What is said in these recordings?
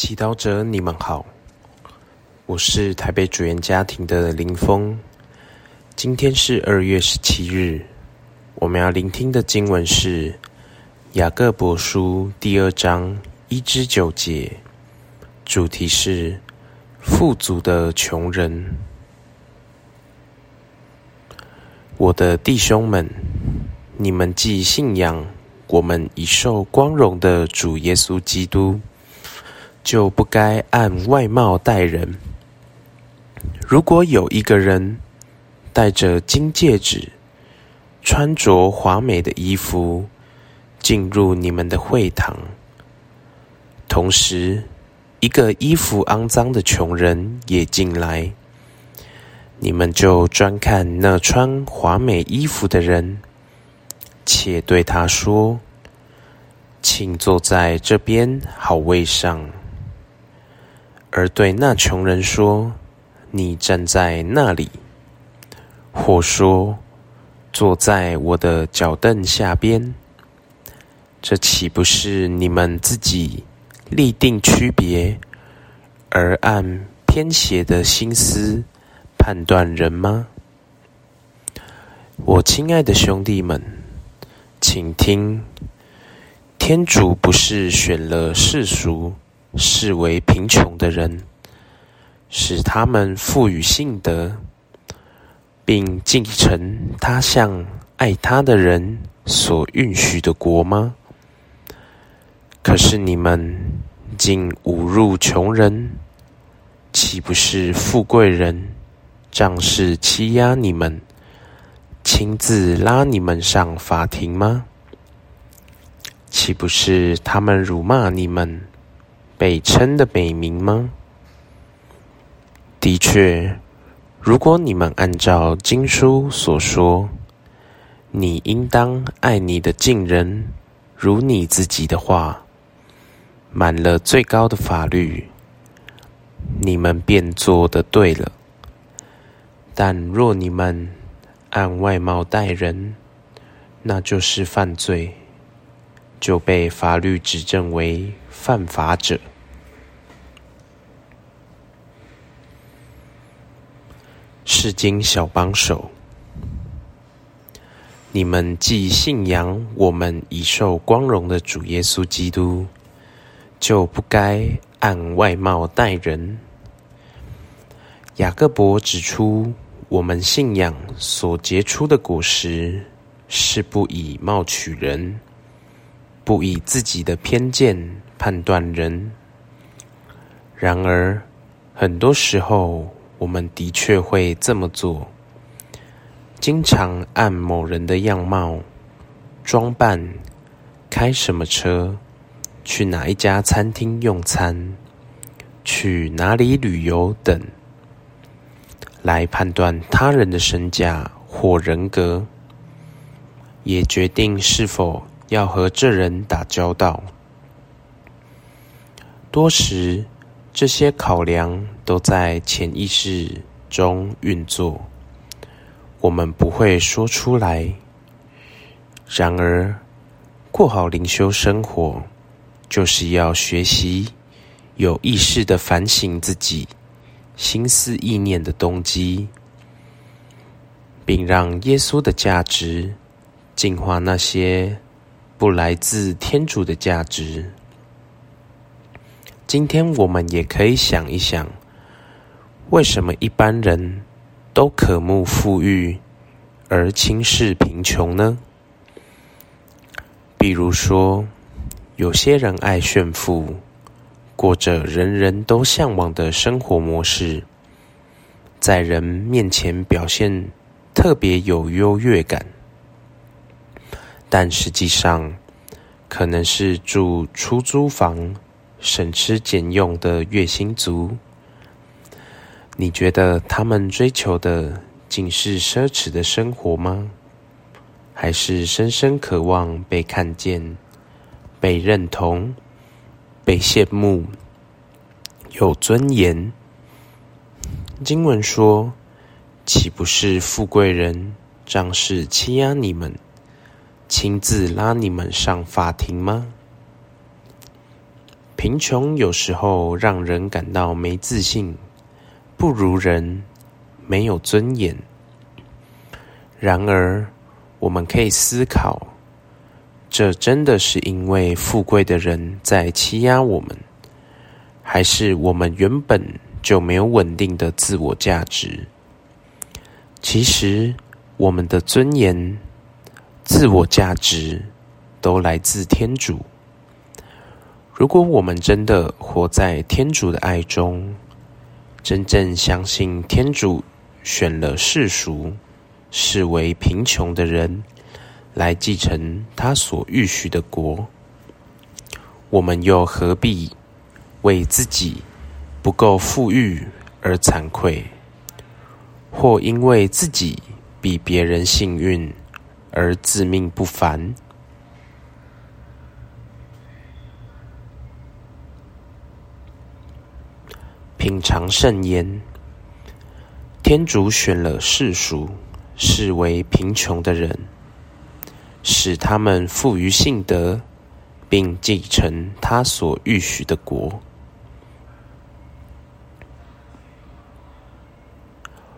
祈祷者，你们好，我是台北主言家庭的林峰。今天是二月十七日，我们要聆听的经文是雅各伯书第二章一至九节，主题是富足的穷人。我的弟兄们，你们既信仰我们已受光荣的主耶稣基督。就不该按外貌待人。如果有一个人戴着金戒指，穿着华美的衣服进入你们的会堂，同时一个衣服肮脏的穷人也进来，你们就专看那穿华美衣服的人，且对他说：“请坐在这边好位上。”而对那穷人说：“你站在那里，或说坐在我的脚凳下边，这岂不是你们自己立定区别，而按偏斜的心思判断人吗？”我亲爱的兄弟们，请听：天主不是选了世俗。视为贫穷的人，使他们赋予信德，并继承他向爱他的人所允许的国吗？可是你们竟侮辱穷人，岂不是富贵人仗势欺压你们，亲自拉你们上法庭吗？岂不是他们辱骂你们？被称的美名吗？的确，如果你们按照经书所说，你应当爱你的近人如你自己的话，满了最高的法律，你们便做的对了。但若你们按外貌待人，那就是犯罪，就被法律指证为犯法者。世经小帮手，你们既信仰我们已受光荣的主耶稣基督，就不该按外貌待人。雅各伯指出，我们信仰所结出的果实是不以貌取人，不以自己的偏见判断人。然而，很多时候。我们的确会这么做，经常按某人的样貌、装扮、开什么车、去哪一家餐厅用餐、去哪里旅游等，来判断他人的身价或人格，也决定是否要和这人打交道。多时。这些考量都在潜意识中运作，我们不会说出来。然而，过好灵修生活，就是要学习有意识的反省自己心思意念的动机，并让耶稣的价值净化那些不来自天主的价值。今天我们也可以想一想，为什么一般人都渴慕富裕而轻视贫穷呢？比如说，有些人爱炫富，过着人人都向往的生活模式，在人面前表现特别有优越感，但实际上可能是住出租房。省吃俭用的月薪族，你觉得他们追求的仅是奢侈的生活吗？还是深深渴望被看见、被认同、被羡慕、有尊严？经文说：“岂不是富贵人仗势欺压你们，亲自拉你们上法庭吗？”贫穷有时候让人感到没自信，不如人，没有尊严。然而，我们可以思考：这真的是因为富贵的人在欺压我们，还是我们原本就没有稳定的自我价值？其实，我们的尊严、自我价值都来自天主。如果我们真的活在天主的爱中，真正相信天主选了世俗、视为贫穷的人来继承他所预许的国，我们又何必为自己不够富裕而惭愧，或因为自己比别人幸运而自命不凡？品尝圣言，天主选了世俗、视为贫穷的人，使他们富于信德，并继承他所预许的国。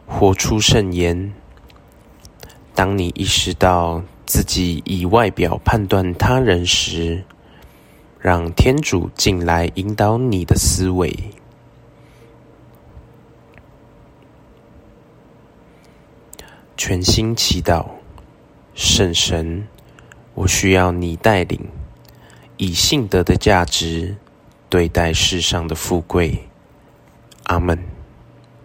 活出圣言。当你意识到自己以外表判断他人时，让天主进来引导你的思维。全心祈祷，圣神，我需要你带领，以信德的价值对待世上的富贵。阿门。